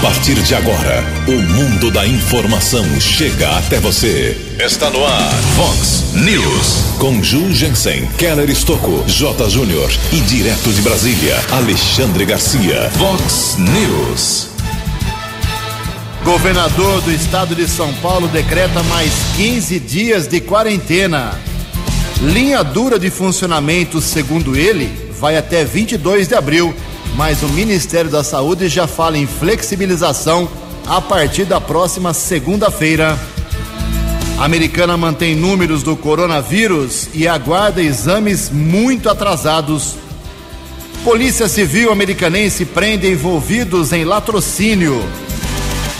A partir de agora, o mundo da informação chega até você. Está no ar, Fox News. Com Ju Jensen, Keller Estocco, J. Júnior e direto de Brasília, Alexandre Garcia. Fox News. Governador do estado de São Paulo decreta mais 15 dias de quarentena. Linha dura de funcionamento, segundo ele, vai até 22 de abril mas o Ministério da Saúde já fala em flexibilização a partir da próxima segunda-feira. A americana mantém números do coronavírus e aguarda exames muito atrasados. Polícia Civil americanense prende envolvidos em latrocínio.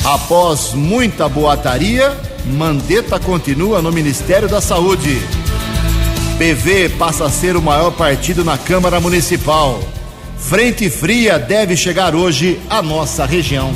Após muita boataria, Mandetta continua no Ministério da Saúde. PV passa a ser o maior partido na Câmara Municipal. Frente fria deve chegar hoje à nossa região.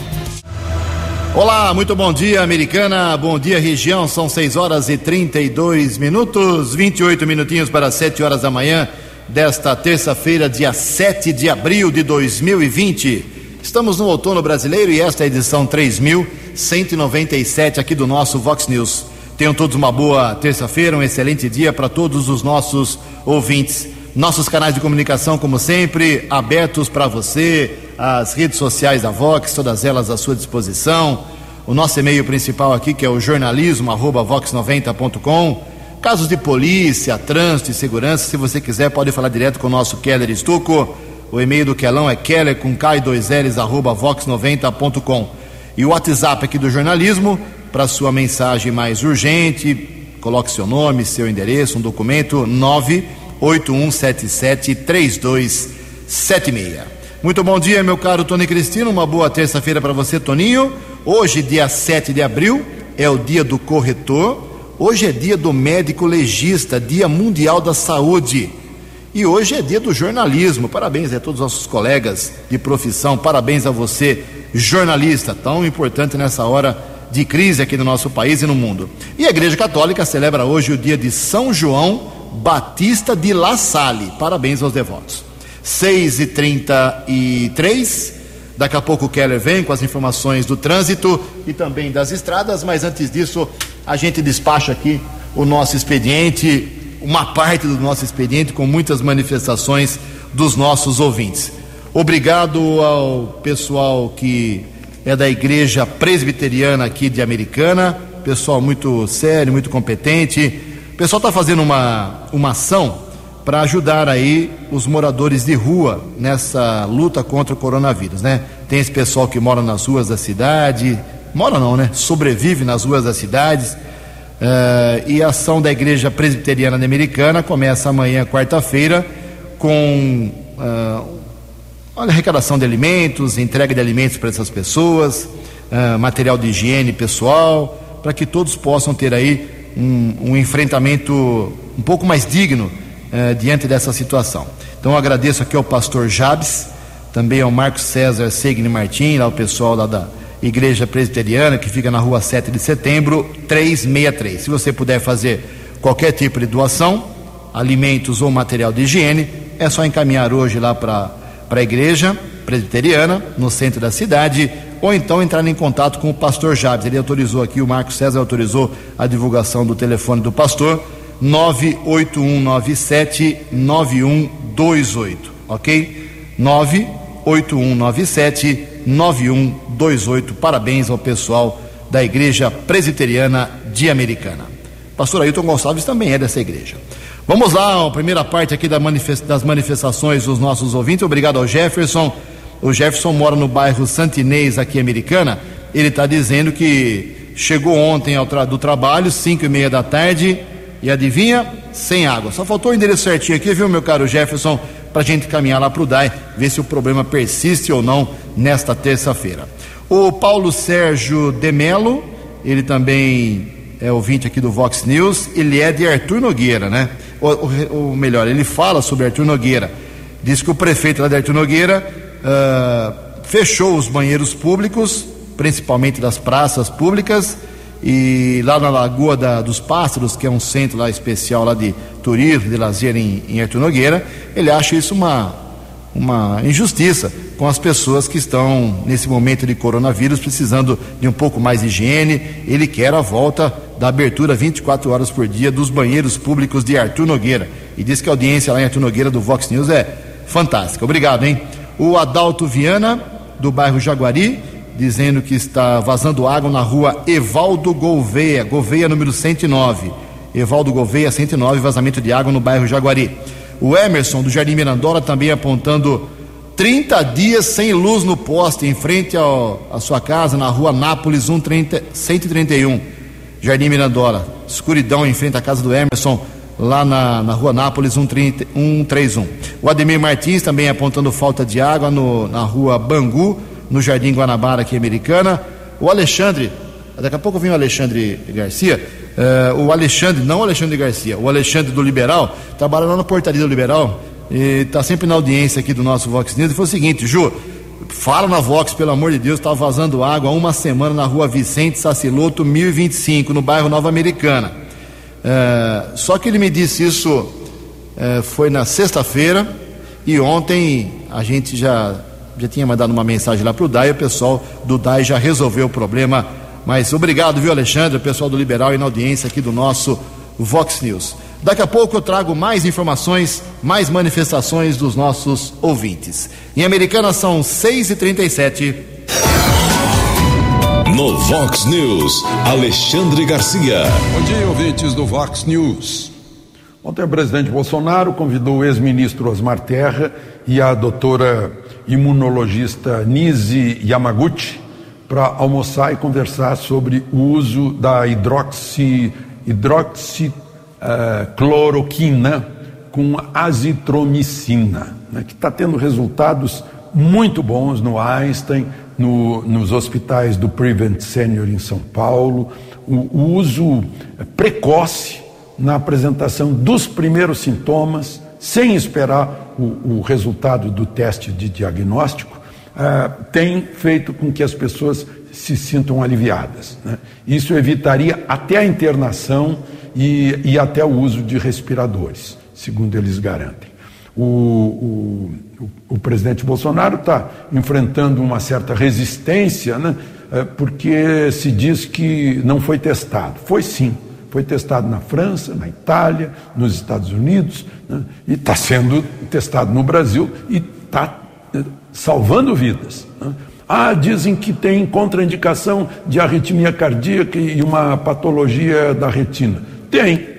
Olá, muito bom dia, americana. Bom dia, região. São 6 horas e 32 minutos, 28 minutinhos para 7 horas da manhã desta terça-feira, dia 7 de abril de 2020. Estamos no outono brasileiro e esta é a edição 3197 aqui do nosso Vox News. Tenham todos uma boa terça-feira, um excelente dia para todos os nossos ouvintes. Nossos canais de comunicação, como sempre, abertos para você, as redes sociais da Vox, todas elas à sua disposição. O nosso e-mail principal aqui, que é o jornalismo, vox90.com. Casos de polícia, trânsito e segurança, se você quiser, pode falar direto com o nosso Keller Estuco. O e-mail do Kelão é keller com k 2 ls arroba vox90.com. E o WhatsApp aqui do jornalismo, para sua mensagem mais urgente, coloque seu nome, seu endereço, um documento, 9 8177-3276. Muito bom dia, meu caro Tony Cristino. Uma boa terça-feira para você, Toninho. Hoje, dia 7 de abril, é o dia do corretor. Hoje é dia do médico legista, dia mundial da saúde. E hoje é dia do jornalismo. Parabéns a todos os nossos colegas de profissão. Parabéns a você, jornalista, tão importante nessa hora de crise aqui no nosso país e no mundo. E a Igreja Católica celebra hoje o dia de São João Batista de La Salle. Parabéns aos devotos. 6 e 33 Daqui a pouco o Keller vem com as informações do trânsito e também das estradas, mas antes disso, a gente despacha aqui o nosso expediente, uma parte do nosso expediente com muitas manifestações dos nossos ouvintes. Obrigado ao pessoal que é da igreja presbiteriana aqui de Americana, pessoal muito sério, muito competente o pessoal está fazendo uma, uma ação para ajudar aí os moradores de rua nessa luta contra o coronavírus, né? Tem esse pessoal que mora nas ruas da cidade, mora não, né? Sobrevive nas ruas das cidades. Uh, e a ação da Igreja Presbiteriana Americana começa amanhã, quarta-feira, com uh, olha, arrecadação de alimentos, entrega de alimentos para essas pessoas, uh, material de higiene pessoal, para que todos possam ter aí um, um enfrentamento um pouco mais digno eh, diante dessa situação. Então agradeço aqui ao pastor Jabes, também ao Marcos César Segni Martins, ao pessoal lá da Igreja Presbiteriana, que fica na rua 7 de setembro, 363. Se você puder fazer qualquer tipo de doação, alimentos ou material de higiene, é só encaminhar hoje lá para a igreja presbiteriana, no centro da cidade, ou então entrar em contato com o pastor Jabes. Ele autorizou aqui, o Marcos César autorizou a divulgação do telefone do pastor, 98197 9128, ok? 98197 9128. Parabéns ao pessoal da Igreja Presbiteriana de Americana. Pastor Ailton Gonçalves também é dessa igreja. Vamos lá, a primeira parte aqui das manifestações dos nossos ouvintes. Obrigado ao Jefferson. O Jefferson mora no bairro Santinês, aqui Americana. Ele está dizendo que chegou ontem tra do trabalho, 5 e meia da tarde, e adivinha? Sem água. Só faltou o endereço certinho aqui, viu, meu caro Jefferson, para a gente caminhar lá para o DAI, ver se o problema persiste ou não nesta terça-feira. O Paulo Sérgio Demelo, ele também é ouvinte aqui do Vox News, ele é de Arthur Nogueira, né? Ou, ou melhor, ele fala sobre Arthur Nogueira. Diz que o prefeito lá de Arthur Nogueira uh, fechou os banheiros públicos, principalmente das praças públicas, e lá na Lagoa da, dos Pássaros, que é um centro lá especial lá de turismo, de lazer em, em Artur Nogueira, ele acha isso uma, uma injustiça, com as pessoas que estão nesse momento de coronavírus precisando de um pouco mais de higiene. Ele quer a volta da abertura 24 horas por dia dos banheiros públicos de Arthur Nogueira. E diz que a audiência lá em Arthur Nogueira do Vox News é fantástica. Obrigado, hein? O Adalto Viana, do bairro Jaguari, dizendo que está vazando água na rua Evaldo Gouveia, Gouveia número 109. Evaldo Gouveia, 109, vazamento de água no bairro Jaguari. O Emerson, do Jardim Mirandola, também apontando 30 dias sem luz no poste, em frente à sua casa, na rua Nápoles 130, 131, Jardim Mirandola. Escuridão em frente à casa do Emerson, lá na, na rua Nápoles 130, 131. O Ademir Martins também apontando falta de água no, na rua Bangu, no Jardim Guanabara, aqui americana. O Alexandre, daqui a pouco vem o Alexandre Garcia. Uh, o Alexandre, não o Alexandre Garcia, o Alexandre do Liberal, trabalha lá na portaria do Liberal e está sempre na audiência aqui do nosso Vox News, e foi o seguinte, Ju, fala na Vox, pelo amor de Deus, está vazando água há uma semana na rua Vicente Saciloto, 1025, no bairro Nova Americana. É, só que ele me disse isso é, foi na sexta-feira e ontem a gente já, já tinha mandado uma mensagem lá para o DAI, o pessoal do DAI já resolveu o problema. Mas obrigado, viu, Alexandre, pessoal do Liberal e na audiência aqui do nosso Vox News. Daqui a pouco eu trago mais informações, mais manifestações dos nossos ouvintes. Em Americana são 6h37. No Vox News, Alexandre Garcia. Bom dia, ouvintes do Vox News. Ontem o presidente Bolsonaro convidou o ex-ministro Osmar Terra e a doutora imunologista Nise Yamaguchi para almoçar e conversar sobre o uso da hidroxi, hidroxi uh, cloroquina com azitromicina, né, que está tendo resultados muito bons no Einstein, no, nos hospitais do Prevent Senior em São Paulo, o, uso precoce na apresentação dos primeiros sintomas, sem esperar o, o resultado do teste de diagnóstico, uh, tem feito com que as pessoas se sintam aliviadas. Né? Isso evitaria até a internação e, e até o uso de respiradores, segundo eles garantem. O, o, o, presidente Bolsonaro está enfrentando uma certa resistência, né, é, porque se diz que não foi testado. Foi sim, foi testado na França, na Itália, nos Estados Unidos, né, e está sendo testado no Brasil e está é, salvando vidas. Né. Ah, dizem que tem contraindicação de arritmia cardíaca e uma patologia da retina. Tem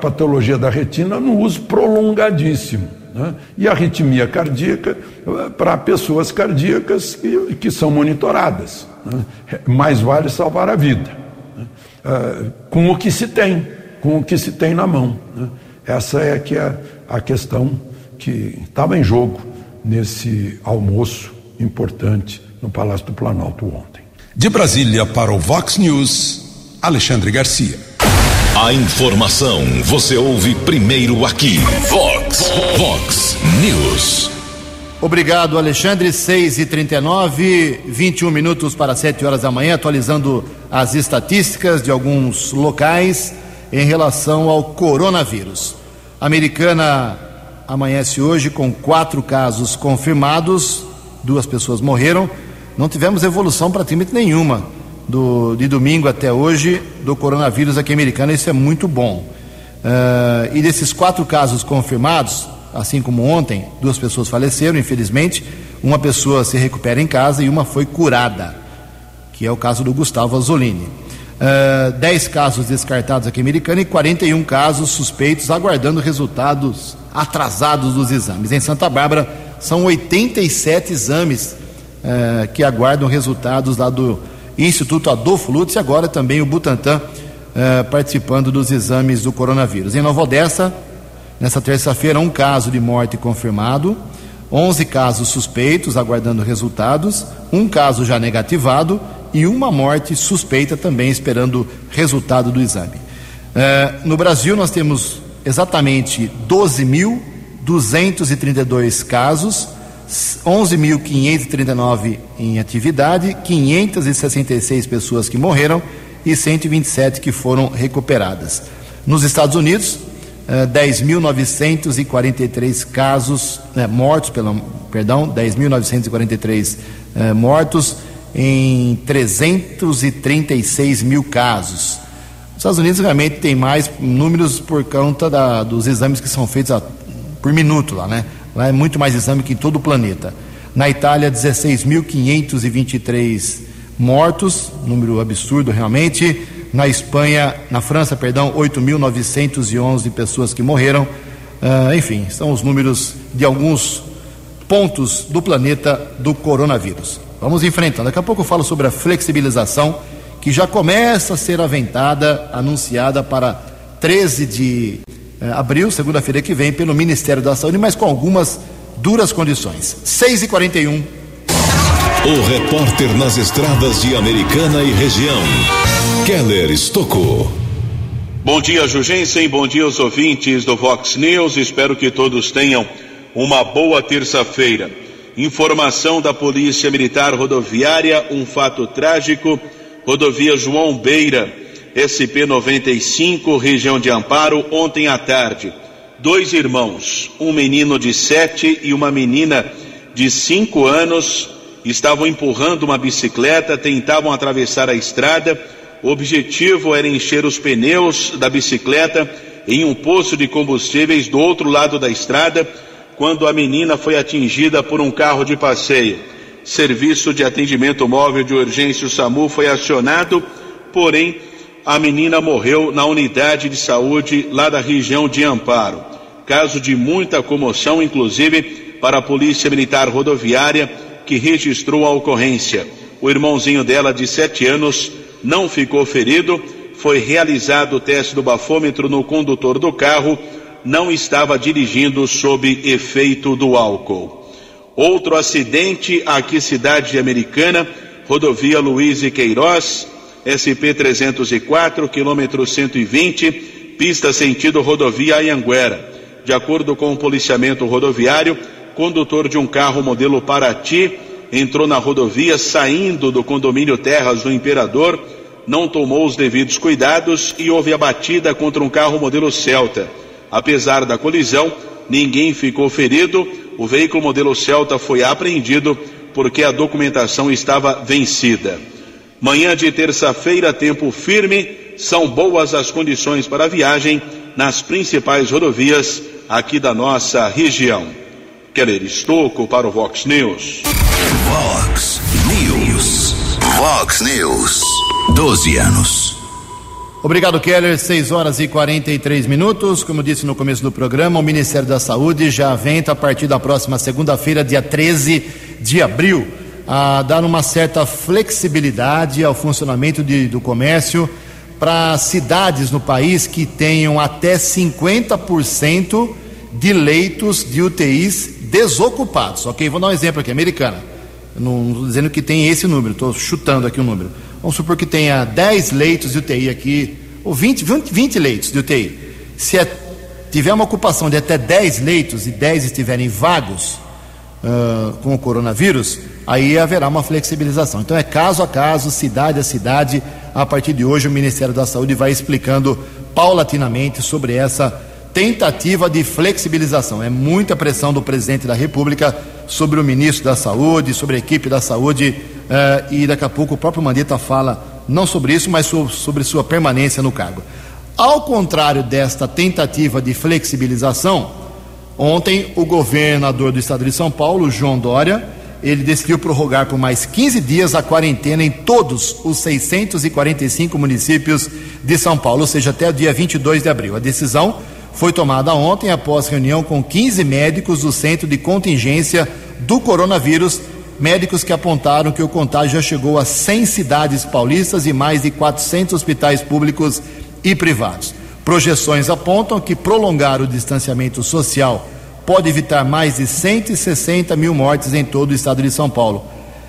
patologia da retina no uso prolongadíssimo. Né? E arritmia cardíaca eh, para pessoas cardíacas que, que são monitoradas. Né? Mais vale salvar a vida. Né? Uh, com o que se tem, com o que se tem na mão. Né? Essa é que é a questão que estava em jogo nesse almoço importante no Palácio do Planalto ontem. De Brasília para o Vox News, Alexandre Garcia. A informação você ouve primeiro aqui. Vox, Vox News. Obrigado, Alexandre. 6 e 39 21 minutos para 7 horas da manhã, atualizando as estatísticas de alguns locais em relação ao coronavírus. A americana amanhece hoje com quatro casos confirmados, duas pessoas morreram. Não tivemos evolução praticamente nenhuma do, de domingo até hoje do coronavírus aqui americano, isso é muito bom. Uh, e desses quatro casos confirmados, assim como ontem, duas pessoas faleceram, infelizmente, uma pessoa se recupera em casa e uma foi curada, que é o caso do Gustavo Azzolini. Uh, 10 casos descartados aqui americano e 41 casos suspeitos aguardando resultados atrasados dos exames. Em Santa Bárbara, são 87 exames uh, que aguardam resultados lá do Instituto Adolfo Lutz e agora também o Butantan eh, participando dos exames do coronavírus. Em Nova Odessa, nessa terça-feira, um caso de morte confirmado, 11 casos suspeitos aguardando resultados, um caso já negativado e uma morte suspeita também esperando resultado do exame. Eh, no Brasil, nós temos exatamente 12.232 casos 11.539 em atividade, 566 pessoas que morreram e 127 que foram recuperadas. Nos Estados Unidos, 10.943 casos né, mortos, pelo, perdão, 10.943 eh, mortos em 336 mil casos. Os Estados Unidos realmente tem mais números por conta da, dos exames que são feitos a, por minuto lá, né? É muito mais exame que em todo o planeta. Na Itália, 16.523 mortos, número absurdo realmente. Na Espanha, na França, perdão, 8.911 pessoas que morreram. Uh, enfim, são os números de alguns pontos do planeta do coronavírus. Vamos enfrentando. Daqui a pouco eu falo sobre a flexibilização que já começa a ser aventada, anunciada para 13 de abril, segunda-feira que vem, pelo Ministério da Saúde, mas com algumas duras condições. 6 e 41 O repórter nas estradas de Americana e região, Keller Estocou. Bom dia, Jugensen. Bom dia aos ouvintes do Vox News. Espero que todos tenham uma boa terça-feira. Informação da Polícia Militar Rodoviária: um fato trágico rodovia João Beira, SP-95, região de Amparo, ontem à tarde. Dois irmãos, um menino de sete e uma menina de cinco anos, estavam empurrando uma bicicleta, tentavam atravessar a estrada. O objetivo era encher os pneus da bicicleta em um poço de combustíveis do outro lado da estrada, quando a menina foi atingida por um carro de passeio. Serviço de atendimento móvel de urgência, o SAMU, foi acionado, porém a menina morreu na unidade de saúde lá da região de Amparo. Caso de muita comoção, inclusive para a Polícia Militar Rodoviária, que registrou a ocorrência. O irmãozinho dela, de sete anos, não ficou ferido. Foi realizado o teste do bafômetro no condutor do carro, não estava dirigindo sob efeito do álcool. Outro acidente aqui, cidade americana, rodovia Luiz e Queiroz, SP 304, quilômetro 120, pista sentido rodovia Anhanguera. De acordo com o policiamento rodoviário, condutor de um carro modelo Paraty entrou na rodovia saindo do condomínio Terras do Imperador, não tomou os devidos cuidados e houve a batida contra um carro modelo Celta. Apesar da colisão, ninguém ficou ferido o veículo modelo Celta foi apreendido porque a documentação estava vencida. Manhã de terça-feira, tempo firme, são boas as condições para a viagem nas principais rodovias aqui da nossa região. Keller Estocco para o Vox News. Vox News. Vox News. 12 anos. Obrigado, Keller. 6 horas e 43 minutos. Como disse no começo do programa, o Ministério da Saúde já aventa a partir da próxima segunda-feira, dia 13 de abril, a dar uma certa flexibilidade ao funcionamento de, do comércio para cidades no país que tenham até 50% de leitos de UTIs desocupados. Ok? Vou dar um exemplo aqui, americana. não estou dizendo que tem esse número, estou chutando aqui o um número. Vamos supor que tenha 10 leitos de UTI aqui, ou 20, 20, 20 leitos de UTI. Se é, tiver uma ocupação de até 10 leitos e 10 estiverem vagos uh, com o coronavírus, aí haverá uma flexibilização. Então é caso a caso, cidade a cidade. A partir de hoje, o Ministério da Saúde vai explicando paulatinamente sobre essa tentativa de flexibilização. É muita pressão do presidente da República sobre o ministro da Saúde, sobre a equipe da saúde uh, e daqui a pouco o próprio Mandetta fala não sobre isso, mas sobre sua permanência no cargo. Ao contrário desta tentativa de flexibilização, ontem o governador do estado de São Paulo, João Dória, ele decidiu prorrogar por mais 15 dias a quarentena em todos os 645 municípios de São Paulo, ou seja, até o dia 22 de abril. A decisão foi tomada ontem após reunião com 15 médicos do Centro de Contingência do Coronavírus médicos que apontaram que o contágio já chegou a 100 cidades paulistas e mais de 400 hospitais públicos e privados. Projeções apontam que prolongar o distanciamento social pode evitar mais de 160 mil mortes em todo o estado de São Paulo.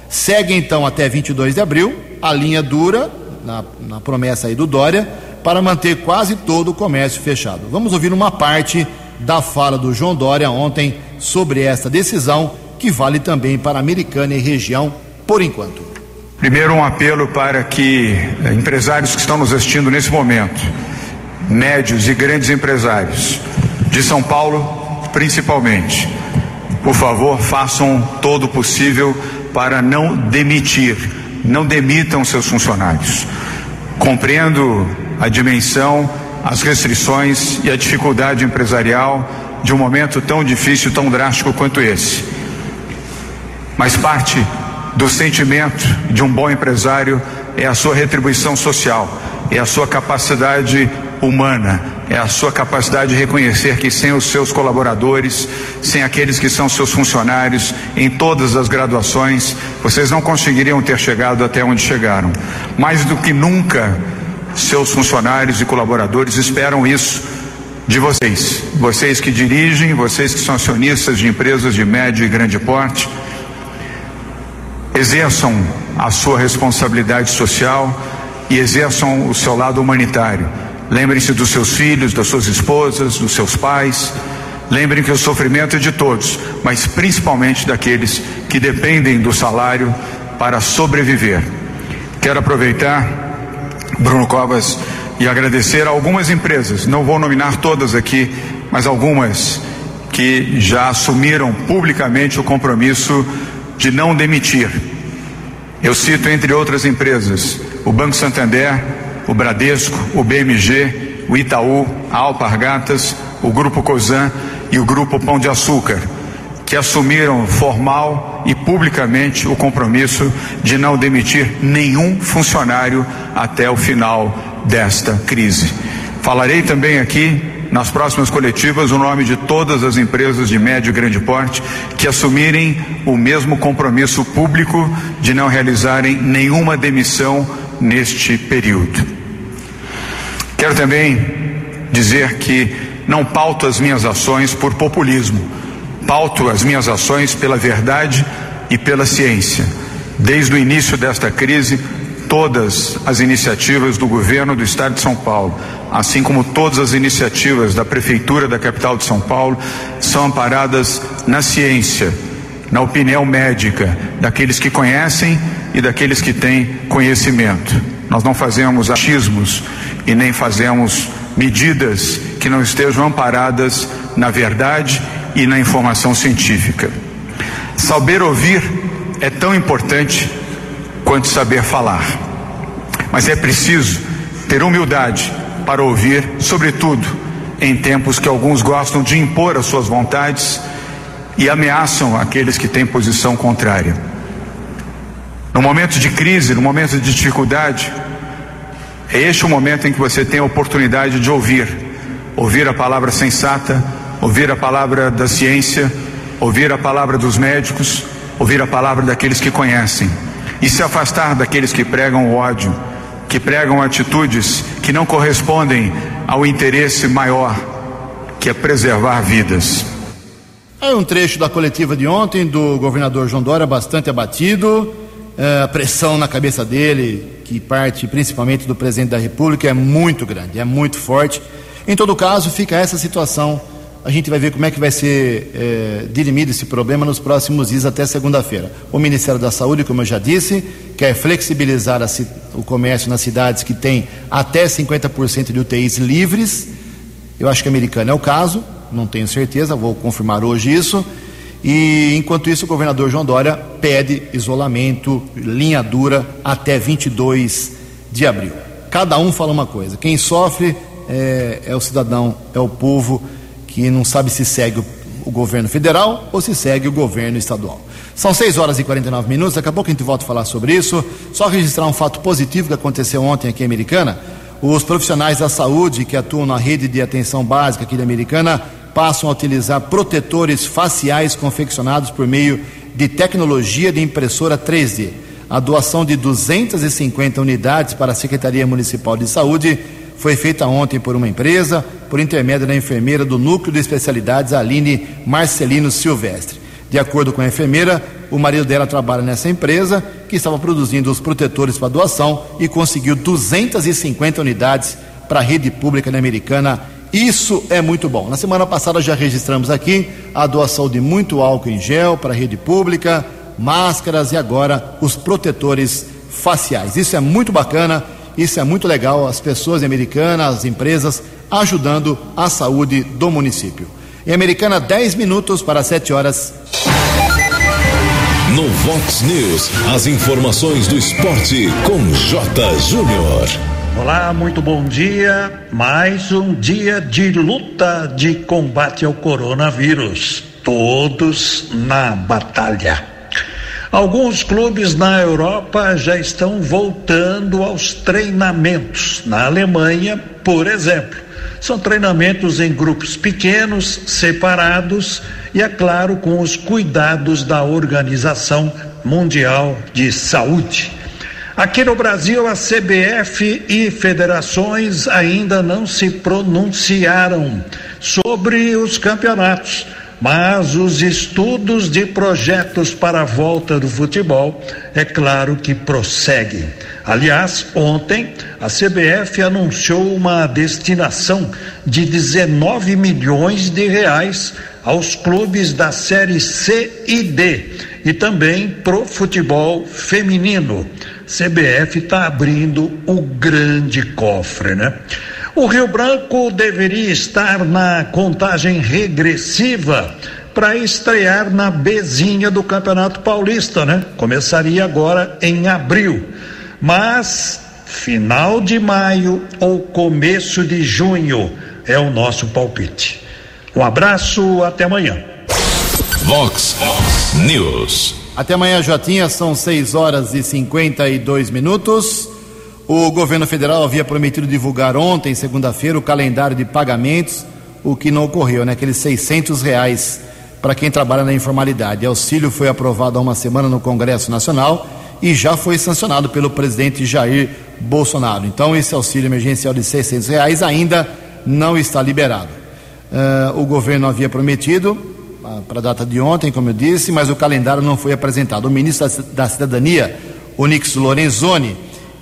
Segue então até 22 de abril a linha dura, na, na promessa aí do Dória, para manter quase todo o comércio fechado. Vamos ouvir uma parte da fala do João Dória ontem sobre esta decisão que vale também para a Americana e região por enquanto. Primeiro, um apelo para que eh, empresários que estão nos assistindo nesse momento médios e grandes empresários, de São Paulo principalmente, por favor, façam todo o possível para não demitir, não demitam seus funcionários. Compreendo a dimensão, as restrições e a dificuldade empresarial de um momento tão difícil, tão drástico quanto esse. Mas parte do sentimento de um bom empresário é a sua retribuição social, é a sua capacidade humana, é a sua capacidade de reconhecer que sem os seus colaboradores, sem aqueles que são seus funcionários, em todas as graduações, vocês não conseguiriam ter chegado até onde chegaram. Mais do que nunca, seus funcionários e colaboradores esperam isso de vocês. Vocês que dirigem, vocês que são acionistas de empresas de médio e grande porte, exerçam a sua responsabilidade social e exerçam o seu lado humanitário. Lembrem-se dos seus filhos, das suas esposas, dos seus pais. Lembrem que o sofrimento é de todos, mas principalmente daqueles que dependem do salário para sobreviver. Quero aproveitar, Bruno Covas, e agradecer a algumas empresas, não vou nominar todas aqui, mas algumas que já assumiram publicamente o compromisso de não demitir. Eu cito, entre outras empresas, o Banco Santander, o Bradesco, o BMG, o Itaú, a Alpargatas, o Grupo Cosan e o Grupo Pão de Açúcar, que assumiram formal e publicamente o compromisso de não demitir nenhum funcionário até o final desta crise. Falarei também aqui nas próximas coletivas o nome de todas as empresas de médio e grande porte que assumirem o mesmo compromisso público de não realizarem nenhuma demissão neste período. Quero também dizer que não pauto as minhas ações por populismo, pauto as minhas ações pela verdade e pela ciência. Desde o início desta crise, todas as iniciativas do governo do estado de São Paulo, assim como todas as iniciativas da prefeitura da capital de São Paulo, são amparadas na ciência, na opinião médica daqueles que conhecem e daqueles que têm conhecimento. Nós não fazemos achismos e nem fazemos medidas que não estejam amparadas na verdade e na informação científica. Saber ouvir é tão importante quanto saber falar. Mas é preciso ter humildade para ouvir, sobretudo em tempos que alguns gostam de impor as suas vontades e ameaçam aqueles que têm posição contrária. No momento de crise, no momento de dificuldade, é este o momento em que você tem a oportunidade de ouvir, ouvir a palavra sensata, ouvir a palavra da ciência, ouvir a palavra dos médicos, ouvir a palavra daqueles que conhecem e se afastar daqueles que pregam o ódio, que pregam atitudes que não correspondem ao interesse maior, que é preservar vidas. É um trecho da coletiva de ontem do governador João Dória, bastante abatido. É, a pressão na cabeça dele, que parte principalmente do presidente da República, é muito grande, é muito forte. Em todo caso, fica essa situação a gente vai ver como é que vai ser é, dirimido esse problema nos próximos dias até segunda-feira. O Ministério da Saúde, como eu já disse, quer flexibilizar a, o comércio nas cidades que têm até 50% de UTIs livres. Eu acho que americano é o caso, não tenho certeza, vou confirmar hoje isso. E enquanto isso, o governador João Dória pede isolamento, linha dura até 22 de abril. Cada um fala uma coisa. Quem sofre é, é o cidadão, é o povo que não sabe se segue o, o governo federal ou se segue o governo estadual. São 6 horas e 49 minutos, daqui a pouco a gente volta a falar sobre isso. Só registrar um fato positivo que aconteceu ontem aqui em Americana. Os profissionais da saúde que atuam na rede de atenção básica aqui da Americana passam a utilizar protetores faciais confeccionados por meio de tecnologia de impressora 3D. A doação de 250 unidades para a Secretaria Municipal de Saúde foi feita ontem por uma empresa, por intermédio da enfermeira do Núcleo de Especialidades Aline Marcelino Silvestre. De acordo com a enfermeira, o marido dela trabalha nessa empresa que estava produzindo os protetores para doação e conseguiu 250 unidades para a rede pública americana. Isso é muito bom. Na semana passada já registramos aqui a doação de muito álcool em gel para a rede pública, máscaras e agora os protetores faciais. Isso é muito bacana isso é muito legal. As pessoas americanas, as empresas ajudando a saúde do município. Em Americana, 10 minutos para 7 horas. No Vox News, as informações do esporte com J. Júnior. Olá, muito bom dia. Mais um dia de luta de combate ao coronavírus. Todos na batalha. Alguns clubes na Europa já estão voltando aos treinamentos. Na Alemanha, por exemplo, são treinamentos em grupos pequenos, separados e, é claro, com os cuidados da Organização Mundial de Saúde. Aqui no Brasil, a CBF e federações ainda não se pronunciaram sobre os campeonatos mas os estudos de projetos para a volta do futebol, é claro que prosseguem. Aliás, ontem a CBF anunciou uma destinação de 19 milhões de reais aos clubes da série C e D e também pro futebol feminino. CBF está abrindo o grande cofre, né? O Rio Branco deveria estar na contagem regressiva para estrear na Bezinha do Campeonato Paulista, né? Começaria agora em abril. Mas final de maio ou começo de junho é o nosso palpite. Um abraço, até amanhã. Vox News. Até amanhã, Jotinha, são 6 horas e 52 minutos. O governo federal havia prometido divulgar ontem, segunda-feira, o calendário de pagamentos, o que não ocorreu, né? Aqueles 600 reais para quem trabalha na informalidade. O auxílio foi aprovado há uma semana no Congresso Nacional e já foi sancionado pelo presidente Jair Bolsonaro. Então, esse auxílio emergencial de 600 reais ainda não está liberado. Uh, o governo havia prometido para a data de ontem, como eu disse, mas o calendário não foi apresentado. O ministro da Cidadania, Onix Lorenzoni,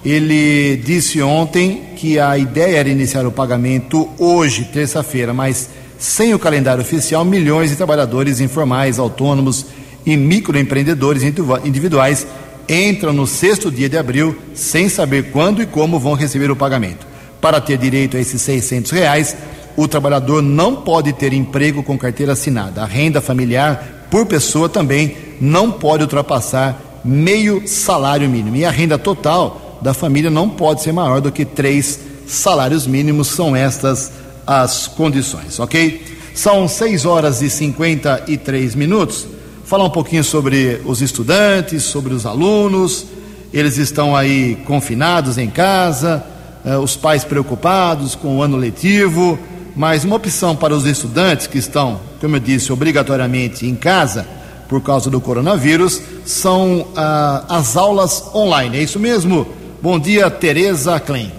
ele disse ontem que a ideia era iniciar o pagamento hoje, terça-feira, mas sem o calendário oficial, milhões de trabalhadores informais, autônomos e microempreendedores individuais entram no sexto dia de abril sem saber quando e como vão receber o pagamento. Para ter direito a esses 600 reais, o trabalhador não pode ter emprego com carteira assinada. A renda familiar por pessoa também não pode ultrapassar meio salário mínimo. E a renda total da família não pode ser maior do que três salários mínimos, são estas as condições, ok? São 6 horas e 53 minutos. Falar um pouquinho sobre os estudantes, sobre os alunos. Eles estão aí confinados em casa, eh, os pais preocupados com o ano letivo, mas uma opção para os estudantes que estão, como eu disse, obrigatoriamente em casa por causa do coronavírus são ah, as aulas online. É isso mesmo? Bom dia, Tereza Klein.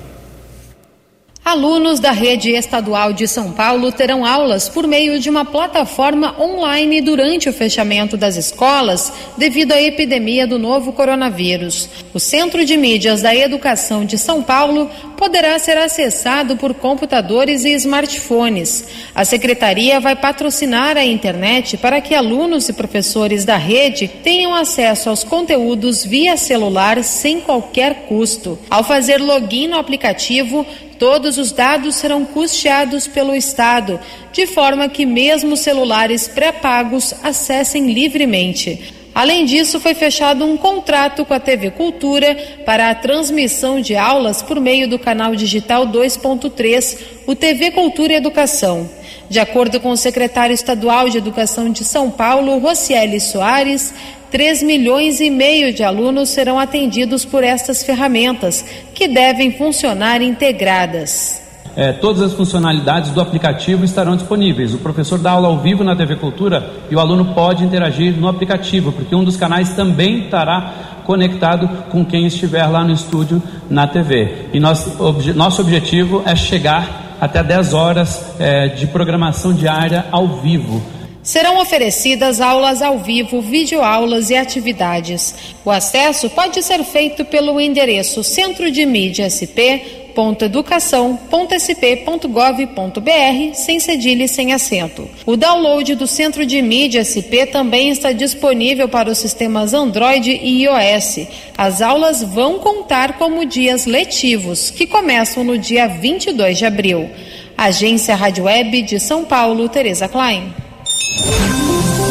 Alunos da rede estadual de São Paulo terão aulas por meio de uma plataforma online durante o fechamento das escolas devido à epidemia do novo coronavírus. O Centro de Mídias da Educação de São Paulo poderá ser acessado por computadores e smartphones. A secretaria vai patrocinar a internet para que alunos e professores da rede tenham acesso aos conteúdos via celular sem qualquer custo. Ao fazer login no aplicativo, Todos os dados serão custeados pelo Estado, de forma que mesmo celulares pré-pagos acessem livremente. Além disso, foi fechado um contrato com a TV Cultura para a transmissão de aulas por meio do canal digital 2.3, o TV Cultura Educação. De acordo com o secretário estadual de Educação de São Paulo, Rocieli Soares, 3 milhões e meio de alunos serão atendidos por estas ferramentas, que devem funcionar integradas. É, todas as funcionalidades do aplicativo estarão disponíveis. O professor dá aula ao vivo na TV Cultura e o aluno pode interagir no aplicativo, porque um dos canais também estará conectado com quem estiver lá no estúdio na TV. E obje, nosso objetivo é chegar até 10 horas é, de programação diária ao vivo. Serão oferecidas aulas ao vivo, videoaulas e atividades. O acesso pode ser feito pelo endereço Centro de Mídia SP www.educação.sp.gov.br sem cedilha e sem acento. O download do Centro de Mídia SP também está disponível para os sistemas Android e iOS. As aulas vão contar como dias letivos, que começam no dia 22 de abril. Agência Rádio Web de São Paulo, Tereza Klein.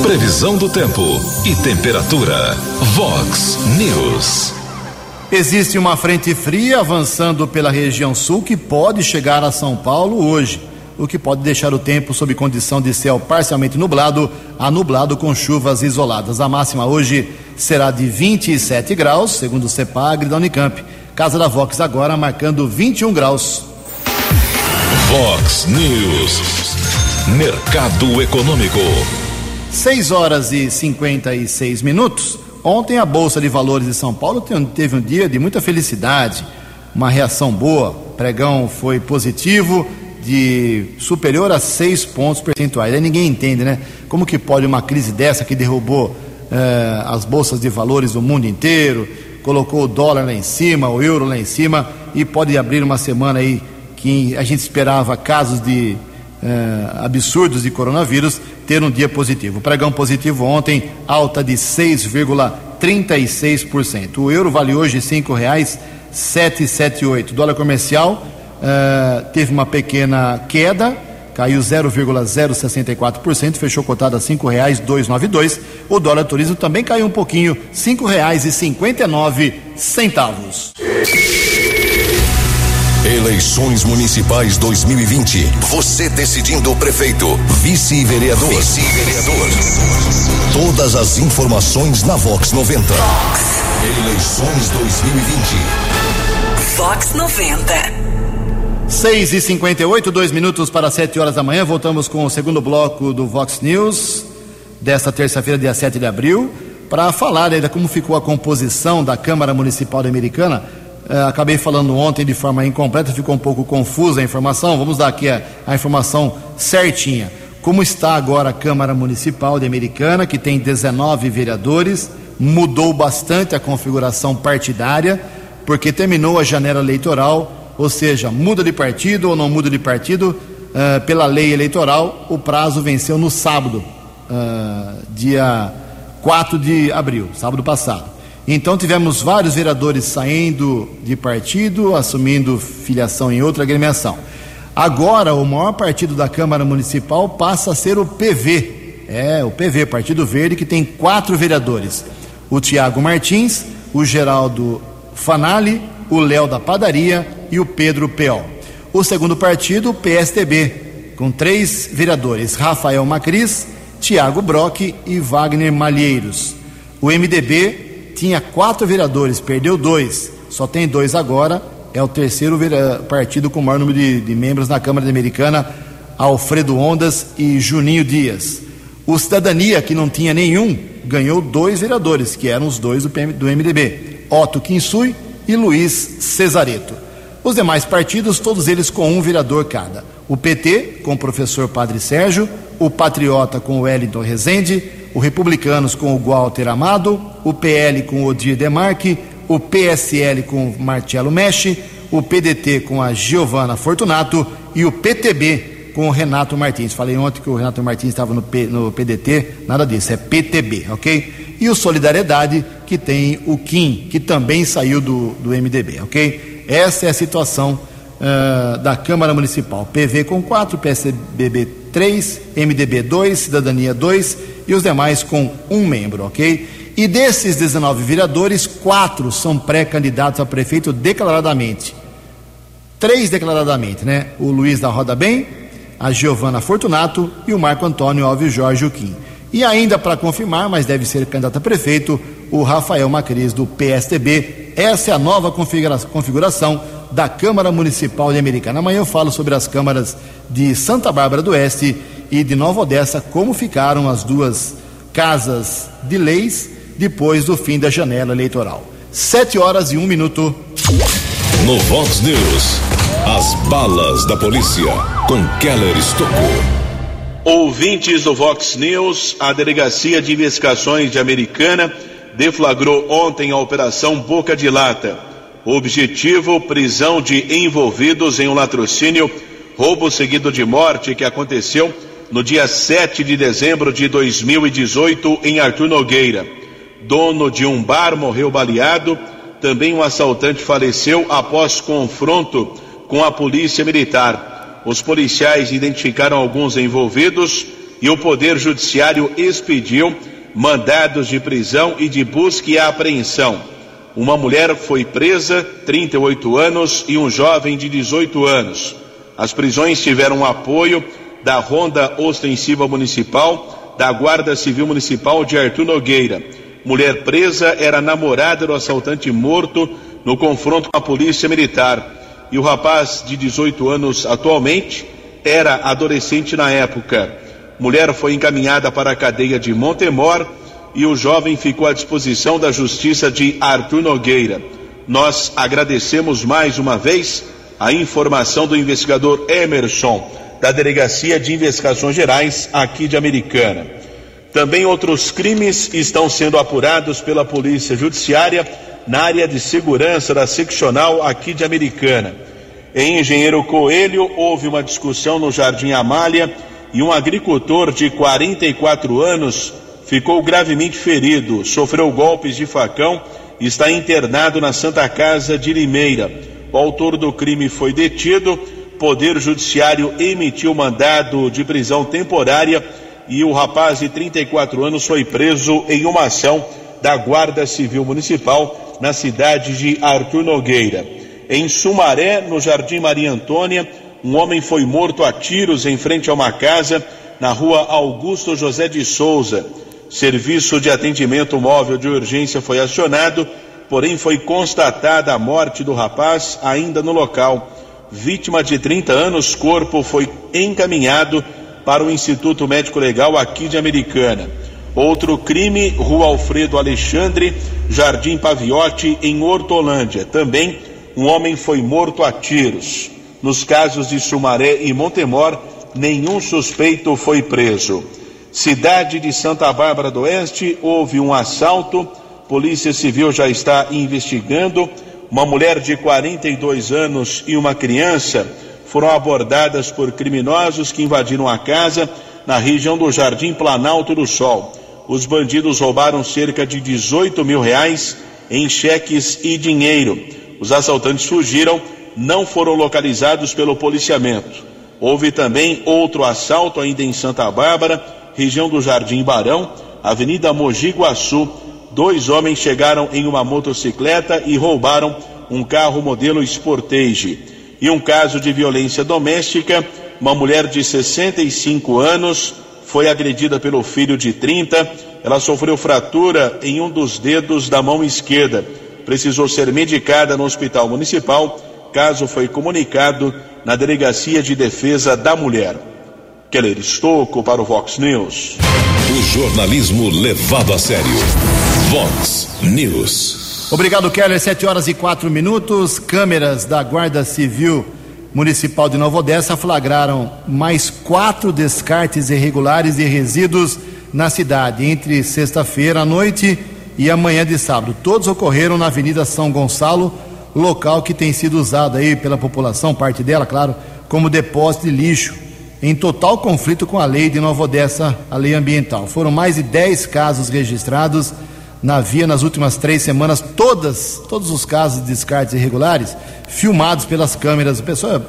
Previsão do tempo e temperatura. Vox News. Existe uma frente fria avançando pela região sul que pode chegar a São Paulo hoje, o que pode deixar o tempo sob condição de céu parcialmente nublado a nublado com chuvas isoladas. A máxima hoje será de 27 graus, segundo o CEPAGRE da Unicamp. Casa da Vox agora marcando 21 graus. Vox News. Mercado Econômico. 6 horas e 56 minutos. Ontem a Bolsa de Valores de São Paulo teve um dia de muita felicidade, uma reação boa. O pregão foi positivo, de superior a 6 pontos percentuais. Aí ninguém entende, né? Como que pode uma crise dessa que derrubou eh, as bolsas de valores do mundo inteiro, colocou o dólar lá em cima, o euro lá em cima, e pode abrir uma semana aí que a gente esperava casos de eh, absurdos de coronavírus ter um dia positivo. O pregão positivo ontem, alta de 6,36%. O euro vale hoje R$ 5,778. O dólar comercial uh, teve uma pequena queda, caiu 0,064%, fechou cotado a R$ 5,292. O dólar turismo também caiu um pouquinho, R$ 5,59 centavos. Eleições Municipais 2020. Você decidindo o prefeito, vice-vereador. Vice-vereador. Todas as informações na Vox 90. Eleições 2020. Vox 90. 6 e 58 dois minutos para 7 horas da manhã. Voltamos com o segundo bloco do Vox News desta terça-feira, dia 7 de abril, para falar ainda como ficou a composição da Câmara Municipal da Americana Uh, acabei falando ontem de forma incompleta, ficou um pouco confusa a informação. Vamos dar aqui a, a, informação certinha. Como está agora a Câmara Municipal de Americana, que tem 19 vereadores, mudou bastante a configuração partidária, porque terminou a janela eleitoral, ou seja, muda de partido ou não muda de partido, uh, pela lei eleitoral, o prazo venceu no sábado, uh, dia 4 de abril, sábado passado. Então tivemos vários vereadores saindo de partido, assumindo filiação em outra agremiação. Agora, o maior partido da Câmara Municipal passa a ser o PV. É, o PV, Partido Verde, que tem quatro vereadores: o Tiago Martins, o Geraldo Fanali, o Léo da Padaria e o Pedro Peol. O segundo partido, o PSTB, com três vereadores: Rafael Macris, Tiago Brock e Wagner Malheiros. O MDB tinha quatro vereadores, perdeu dois, só tem dois agora. É o terceiro partido com o maior número de, de membros na Câmara Americana, Alfredo Ondas e Juninho Dias. O Cidadania, que não tinha nenhum, ganhou dois vereadores, que eram os dois do, PM, do MDB, Otto Kinsui e Luiz Cesareto. Os demais partidos, todos eles com um vereador cada. O PT, com o professor Padre Sérgio, o Patriota com o Wellington Rezende, o Republicanos com o Walter Amado, o PL com o Odir Demarque, o PSL com o Marcelo Mexe, o PDT com a Giovana Fortunato e o PTB com o Renato Martins. Falei ontem que o Renato Martins estava no, P, no PDT, nada disso, é PTB, ok? E o Solidariedade, que tem o Kim, que também saiu do, do MDB, ok? Essa é a situação uh, da Câmara Municipal. PV com 4, PSDB 3, MDB 2, Cidadania 2 e os demais com um membro, ok? E desses 19 vereadores, quatro são pré-candidatos a prefeito declaradamente. Três declaradamente, né? O Luiz da Roda Bem, a Giovana Fortunato e o Marco Antônio Alves Jorge Juquim. E ainda para confirmar, mas deve ser candidato a prefeito, o Rafael Macris do PSTB. Essa é a nova configuração da Câmara Municipal de Americana. Amanhã eu falo sobre as câmaras de Santa Bárbara do Oeste e de Nova Odessa, como ficaram as duas casas de leis depois do fim da janela eleitoral. Sete horas e um minuto. No Vox News, as balas da polícia com Keller Estocou. Ouvintes do Vox News, a Delegacia de Investigações de Americana deflagrou ontem a Operação Boca de Lata. Objetivo, prisão de envolvidos em um latrocínio, roubo seguido de morte que aconteceu no dia 7 de dezembro de 2018 em Artur Nogueira. Dono de um bar morreu baleado, também um assaltante faleceu após confronto com a polícia militar. Os policiais identificaram alguns envolvidos e o Poder Judiciário expediu mandados de prisão e de busca e apreensão. Uma mulher foi presa, 38 anos, e um jovem de 18 anos. As prisões tiveram apoio da Ronda Ostensiva Municipal, da Guarda Civil Municipal de Artur Nogueira. Mulher presa era namorada do assaltante morto no confronto com a Polícia Militar. E o rapaz de 18 anos atualmente era adolescente na época. Mulher foi encaminhada para a cadeia de Montemor e o jovem ficou à disposição da Justiça de Arthur Nogueira. Nós agradecemos mais uma vez a informação do investigador Emerson, da Delegacia de Investigações Gerais aqui de Americana. Também outros crimes estão sendo apurados pela Polícia Judiciária na área de segurança da seccional aqui de Americana. Em Engenheiro Coelho, houve uma discussão no Jardim Amália e um agricultor de 44 anos ficou gravemente ferido, sofreu golpes de facão e está internado na Santa Casa de Limeira. O autor do crime foi detido, Poder Judiciário emitiu mandado de prisão temporária e o rapaz de 34 anos foi preso em uma ação da Guarda Civil Municipal na cidade de Artur Nogueira. Em Sumaré, no Jardim Maria Antônia, um homem foi morto a tiros em frente a uma casa na rua Augusto José de Souza. Serviço de atendimento móvel de urgência foi acionado, porém foi constatada a morte do rapaz ainda no local. Vítima de 30 anos, corpo foi encaminhado para o Instituto Médico Legal aqui de Americana. Outro crime, Rua Alfredo Alexandre, Jardim Paviotti, em Hortolândia. Também um homem foi morto a tiros. Nos casos de Sumaré e Montemor, nenhum suspeito foi preso. Cidade de Santa Bárbara do Oeste, houve um assalto. Polícia Civil já está investigando. Uma mulher de 42 anos e uma criança foram abordadas por criminosos que invadiram a casa na região do Jardim Planalto do Sol. Os bandidos roubaram cerca de 18 mil reais em cheques e dinheiro. Os assaltantes fugiram não foram localizados pelo policiamento. Houve também outro assalto ainda em Santa Bárbara, região do Jardim Barão, Avenida Mogi Guaçu. Dois homens chegaram em uma motocicleta e roubaram um carro modelo Sportage. E um caso de violência doméstica, uma mulher de 65 anos foi agredida pelo filho de 30. Ela sofreu fratura em um dos dedos da mão esquerda. Precisou ser medicada no hospital municipal caso foi comunicado na Delegacia de Defesa da Mulher. Keller Estocco para o Vox News. O jornalismo levado a sério. Vox News. Obrigado, Keller. Sete horas e quatro minutos. Câmeras da Guarda Civil Municipal de Nova Odessa flagraram mais quatro descartes irregulares de resíduos na cidade entre sexta-feira à noite e amanhã de sábado. Todos ocorreram na Avenida São Gonçalo, local que tem sido usado aí pela população, parte dela, claro, como depósito de lixo, em total conflito com a lei de Nova Odessa, a lei ambiental. Foram mais de 10 casos registrados na via nas últimas três semanas, todas, todos os casos de descartes irregulares, filmados pelas câmeras. O pessoal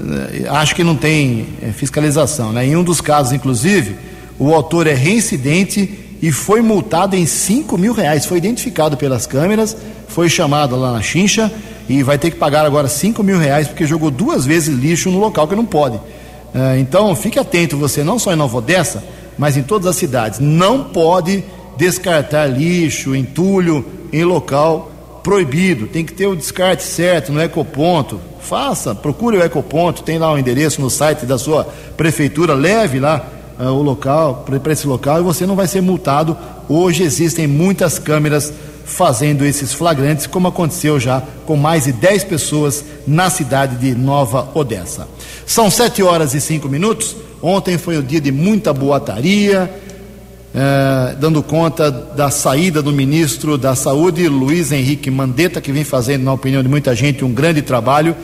eh, acha que não tem eh, fiscalização, né? Em um dos casos, inclusive, o autor é reincidente e foi multado em 5 mil reais. Foi identificado pelas câmeras, foi chamado lá na chincha e vai ter que pagar agora 5 mil reais porque jogou duas vezes lixo no local que não pode. Uh, então fique atento, você não só em Nova Odessa, mas em todas as cidades. Não pode descartar lixo, entulho em local proibido. Tem que ter o descarte certo no ecoponto. Faça, procure o ecoponto, tem lá o um endereço no site da sua prefeitura, leve lá uh, o local, para esse local, e você não vai ser multado. Hoje existem muitas câmeras fazendo esses flagrantes, como aconteceu já com mais de 10 pessoas na cidade de Nova Odessa. São 7 horas e 5 minutos. Ontem foi o dia de muita boataria, eh, dando conta da saída do ministro da Saúde, Luiz Henrique Mandetta, que vem fazendo, na opinião de muita gente, um grande trabalho,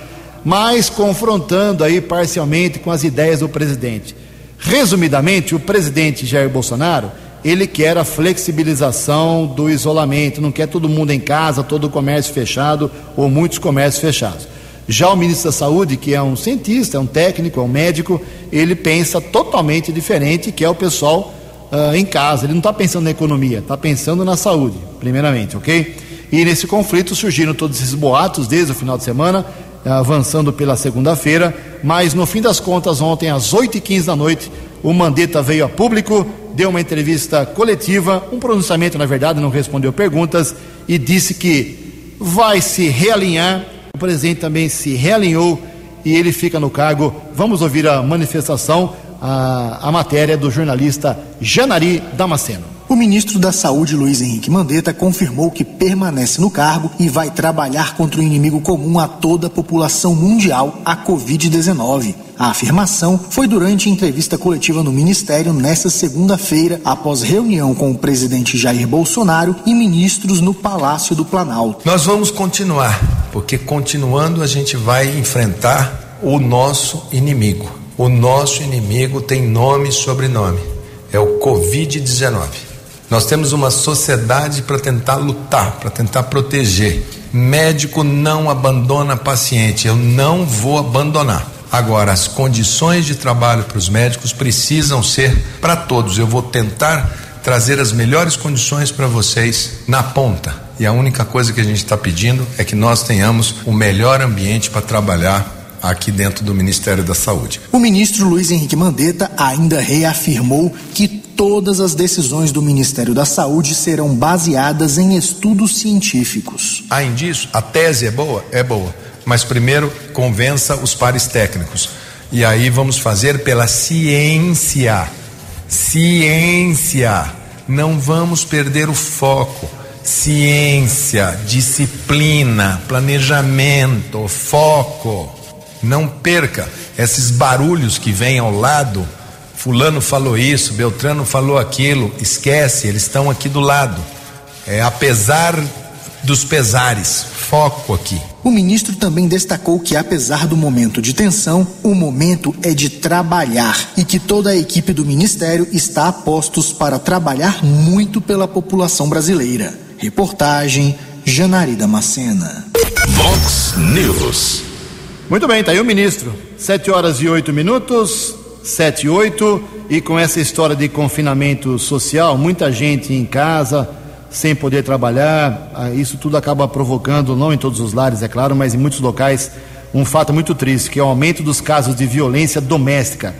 mas confrontando aí parcialmente com as ideias do presidente. Resumidamente, o presidente Jair Bolsonaro, ele quer a flexibilização do isolamento, não quer todo mundo em casa, todo o comércio fechado ou muitos comércios fechados. Já o ministro da Saúde, que é um cientista, é um técnico, é um médico, ele pensa totalmente diferente, que é o pessoal uh, em casa. Ele não está pensando na economia, está pensando na saúde, primeiramente, ok? E nesse conflito surgiram todos esses boatos desde o final de semana, avançando pela segunda-feira, mas no fim das contas, ontem às 8h15 da noite, o Mandetta veio a público, deu uma entrevista coletiva, um pronunciamento, na verdade, não respondeu perguntas e disse que vai se realinhar. O presidente também se realinhou e ele fica no cargo. Vamos ouvir a manifestação, a, a matéria do jornalista Janari Damasceno. O ministro da Saúde, Luiz Henrique Mandetta, confirmou que permanece no cargo e vai trabalhar contra o inimigo comum a toda a população mundial, a Covid-19. A afirmação foi durante entrevista coletiva no Ministério nesta segunda-feira, após reunião com o presidente Jair Bolsonaro e ministros no Palácio do Planalto. Nós vamos continuar, porque continuando a gente vai enfrentar o nosso inimigo. O nosso inimigo tem nome e sobrenome. É o Covid-19. Nós temos uma sociedade para tentar lutar, para tentar proteger. Médico não abandona paciente, eu não vou abandonar. Agora, as condições de trabalho para os médicos precisam ser para todos. Eu vou tentar trazer as melhores condições para vocês na ponta. E a única coisa que a gente está pedindo é que nós tenhamos o melhor ambiente para trabalhar aqui dentro do Ministério da Saúde. O ministro Luiz Henrique Mandetta ainda reafirmou que todas as decisões do Ministério da Saúde serão baseadas em estudos científicos. Além disso, a tese é boa? É boa. Mas primeiro convença os pares técnicos. E aí vamos fazer pela ciência. Ciência. Não vamos perder o foco. Ciência, disciplina, planejamento, foco. Não perca esses barulhos que vêm ao lado Fulano falou isso, Beltrano falou aquilo, esquece, eles estão aqui do lado. É, apesar dos pesares, foco aqui. O ministro também destacou que, apesar do momento de tensão, o momento é de trabalhar e que toda a equipe do ministério está a postos para trabalhar muito pela população brasileira. Reportagem Janari Macena. Vox News. Muito bem, tá aí o ministro. Sete horas e oito minutos. 7 e 8, e com essa história de confinamento social, muita gente em casa, sem poder trabalhar, ah, isso tudo acaba provocando, não em todos os lares, é claro, mas em muitos locais, um fato muito triste, que é o aumento dos casos de violência doméstica.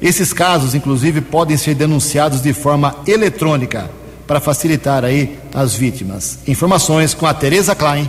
Esses casos, inclusive, podem ser denunciados de forma eletrônica, para facilitar aí as vítimas. Informações com a Tereza Klein.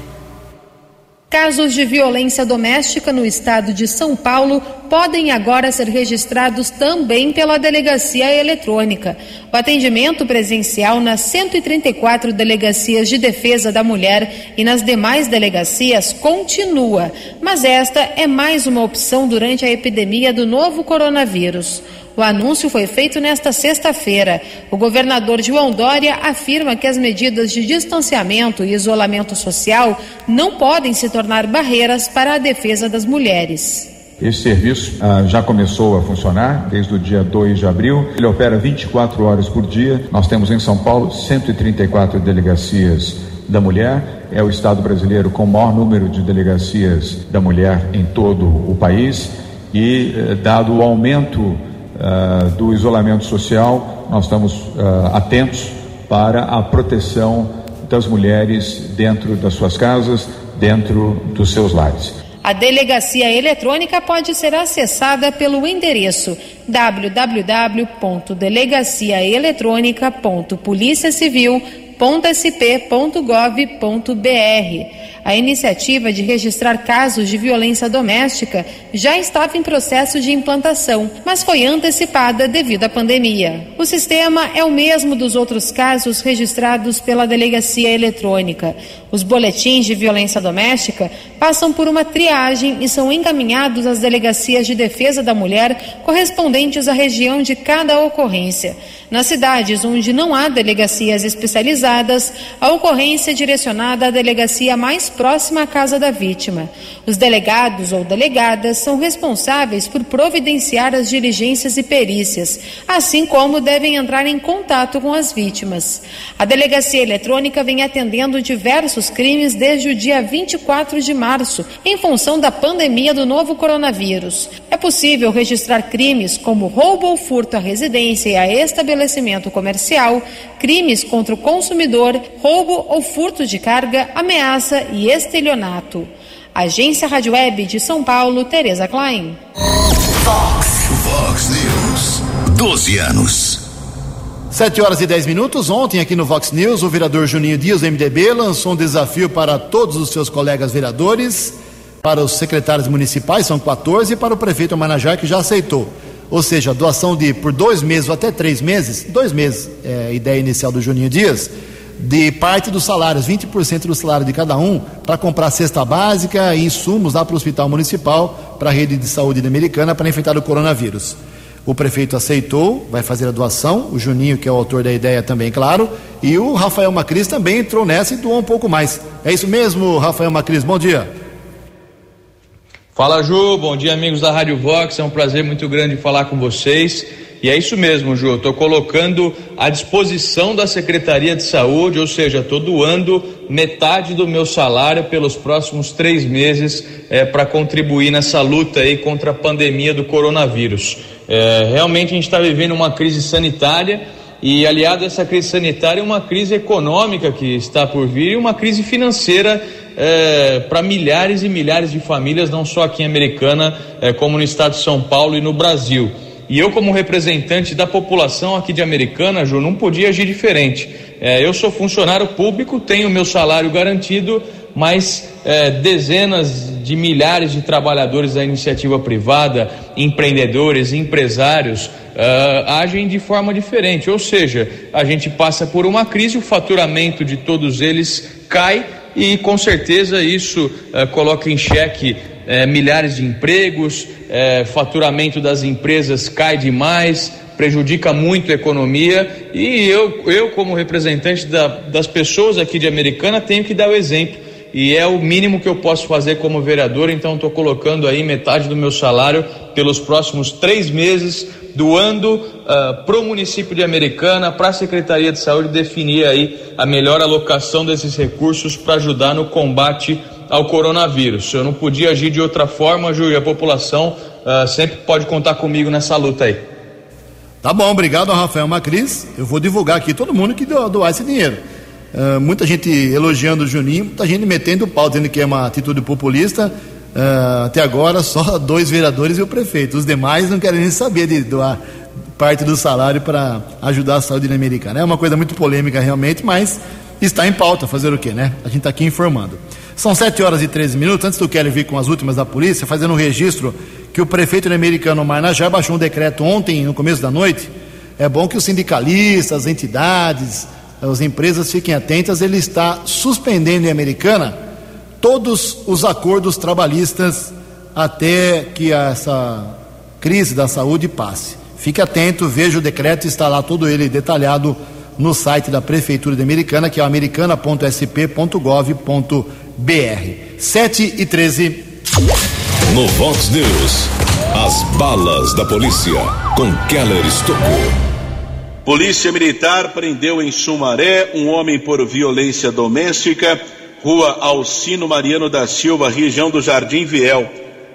Casos de violência doméstica no estado de São Paulo podem agora ser registrados também pela delegacia eletrônica. O atendimento presencial nas 134 delegacias de defesa da mulher e nas demais delegacias continua, mas esta é mais uma opção durante a epidemia do novo coronavírus. O anúncio foi feito nesta sexta-feira. O governador João Dória afirma que as medidas de distanciamento e isolamento social não podem se tornar barreiras para a defesa das mulheres. Esse serviço ah, já começou a funcionar desde o dia 2 de abril. Ele opera 24 horas por dia. Nós temos em São Paulo 134 delegacias da mulher. É o estado brasileiro com o maior número de delegacias da mulher em todo o país. E, eh, dado o aumento uh, do isolamento social, nós estamos uh, atentos para a proteção das mulheres dentro das suas casas, dentro dos seus lares. A delegacia eletrônica pode ser acessada pelo endereço www.delegaciaeletrônica.policiacivil.sp.gov.br. A iniciativa de registrar casos de violência doméstica já estava em processo de implantação, mas foi antecipada devido à pandemia. O sistema é o mesmo dos outros casos registrados pela delegacia eletrônica. Os boletins de violência doméstica passam por uma triagem e são encaminhados às delegacias de defesa da mulher correspondentes à região de cada ocorrência. Nas cidades onde não há delegacias especializadas, a ocorrência é direcionada à delegacia mais próxima à casa da vítima. Os delegados ou delegadas são responsáveis por providenciar as diligências e perícias, assim como devem entrar em contato com as vítimas. A delegacia eletrônica vem atendendo diversos diversos crimes desde o dia 24 de março, em função da pandemia do novo coronavírus. É possível registrar crimes como roubo ou furto à residência e a estabelecimento comercial, crimes contra o consumidor, roubo ou furto de carga, ameaça e estelionato. Agência Rádio Web de São Paulo, Tereza Klein. Fox. Fox News. 12 anos. 7 horas e 10 minutos. Ontem, aqui no Vox News, o vereador Juninho Dias, do MDB, lançou um desafio para todos os seus colegas vereadores, para os secretários municipais, são 14, e para o prefeito Manajá, que já aceitou. Ou seja, doação de por dois meses ou até três meses, dois meses, é a ideia inicial do Juninho Dias, de parte dos salários, 20% do salário de cada um, para comprar cesta básica e insumos lá para o Hospital Municipal, para a rede de saúde americana, para enfrentar o coronavírus. O prefeito aceitou, vai fazer a doação, o Juninho, que é o autor da ideia, também, claro, e o Rafael Macris também entrou nessa e doou um pouco mais. É isso mesmo, Rafael Macris, bom dia. Fala, Ju, bom dia, amigos da Rádio Vox, é um prazer muito grande falar com vocês. E é isso mesmo, Ju. Estou colocando à disposição da Secretaria de Saúde, ou seja, estou doando metade do meu salário pelos próximos três meses é, para contribuir nessa luta aí contra a pandemia do coronavírus. É, realmente a gente está vivendo uma crise sanitária e, aliado a essa crise sanitária, uma crise econômica que está por vir e uma crise financeira é, para milhares e milhares de famílias, não só aqui em Americana, como no estado de São Paulo e no Brasil. E eu, como representante da população aqui de Americana, Ju, não podia agir diferente. É, eu sou funcionário público, tenho meu salário garantido, mas é, dezenas de milhares de trabalhadores da iniciativa privada, empreendedores, empresários, uh, agem de forma diferente. Ou seja, a gente passa por uma crise, o faturamento de todos eles cai e com certeza isso uh, coloca em xeque uh, milhares de empregos, é, faturamento das empresas cai demais, prejudica muito a economia. E eu, eu como representante da, das pessoas aqui de Americana, tenho que dar o exemplo e é o mínimo que eu posso fazer como vereador, então estou colocando aí metade do meu salário pelos próximos três meses, doando uh, para o município de Americana, para a Secretaria de Saúde definir aí a melhor alocação desses recursos para ajudar no combate ao coronavírus. Eu não podia agir de outra forma, Júlio, a população uh, sempre pode contar comigo nessa luta aí. Tá bom, obrigado Rafael Macris. Eu vou divulgar aqui todo mundo que doar esse dinheiro. Uh, muita gente elogiando o Juninho, muita gente metendo o pau, dizendo que é uma atitude populista. Uh, até agora, só dois vereadores e o prefeito. Os demais não querem nem saber de doar parte do salário para ajudar a saúde americana. É uma coisa muito polêmica realmente, mas está em pauta. Fazer o quê, né? A gente está aqui informando. São 7 horas e 13 minutos. Antes do Kelly vir com as últimas da polícia, fazendo um registro que o prefeito americano Marnajá baixou um decreto ontem, no começo da noite. É bom que os sindicalistas, as entidades, as empresas fiquem atentas. Ele está suspendendo em Americana todos os acordos trabalhistas até que essa crise da saúde passe. Fique atento, veja o decreto, está lá todo ele detalhado no site da Prefeitura de Americana, que é americana.sp.gov.br. 7 e 13. No Vox News, as balas da polícia com Keller Estocou. Polícia Militar prendeu em Sumaré um homem por violência doméstica, rua Alcino Mariano da Silva, região do Jardim Viel.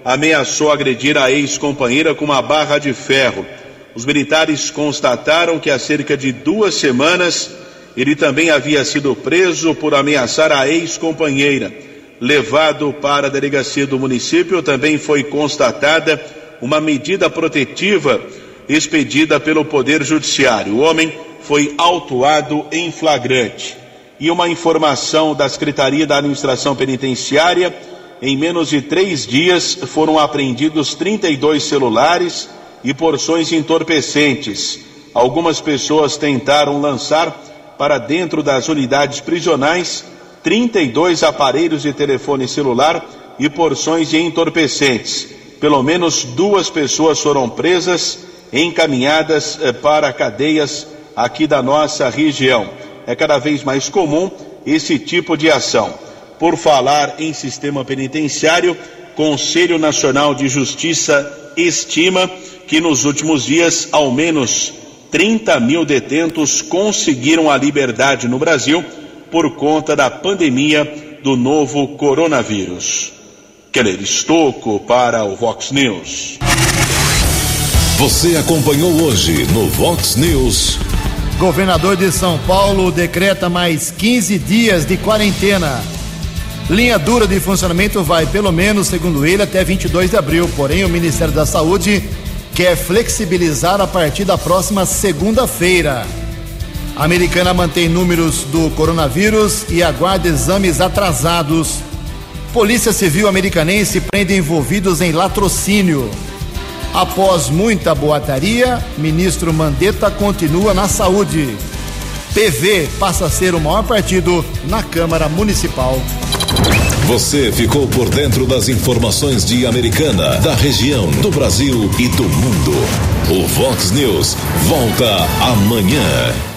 Ameaçou agredir a ex-companheira com uma barra de ferro. Os militares constataram que há cerca de duas semanas ele também havia sido preso por ameaçar a ex-companheira. Levado para a delegacia do município, também foi constatada uma medida protetiva expedida pelo Poder Judiciário. O homem foi autuado em flagrante. E uma informação da Secretaria da Administração Penitenciária: em menos de três dias foram apreendidos 32 celulares e porções entorpecentes. Algumas pessoas tentaram lançar para dentro das unidades prisionais 32 aparelhos de telefone celular e porções de entorpecentes. Pelo menos duas pessoas foram presas, encaminhadas eh, para cadeias aqui da nossa região. É cada vez mais comum esse tipo de ação. Por falar em sistema penitenciário, Conselho Nacional de Justiça estima que nos últimos dias, ao menos 30 mil detentos conseguiram a liberdade no Brasil por conta da pandemia do novo coronavírus. Keller Estocco para o Vox News. Você acompanhou hoje no Vox News. Governador de São Paulo decreta mais 15 dias de quarentena. Linha dura de funcionamento vai, pelo menos, segundo ele, até 22 de abril. Porém, o Ministério da Saúde quer flexibilizar a partir da próxima segunda-feira. A americana mantém números do coronavírus e aguarda exames atrasados. Polícia Civil Americanense prende envolvidos em latrocínio. Após muita boataria, ministro Mandetta continua na saúde. PV passa a ser o maior partido na Câmara Municipal. Você ficou por dentro das informações de Americana, da região, do Brasil e do mundo. O Vox News volta amanhã.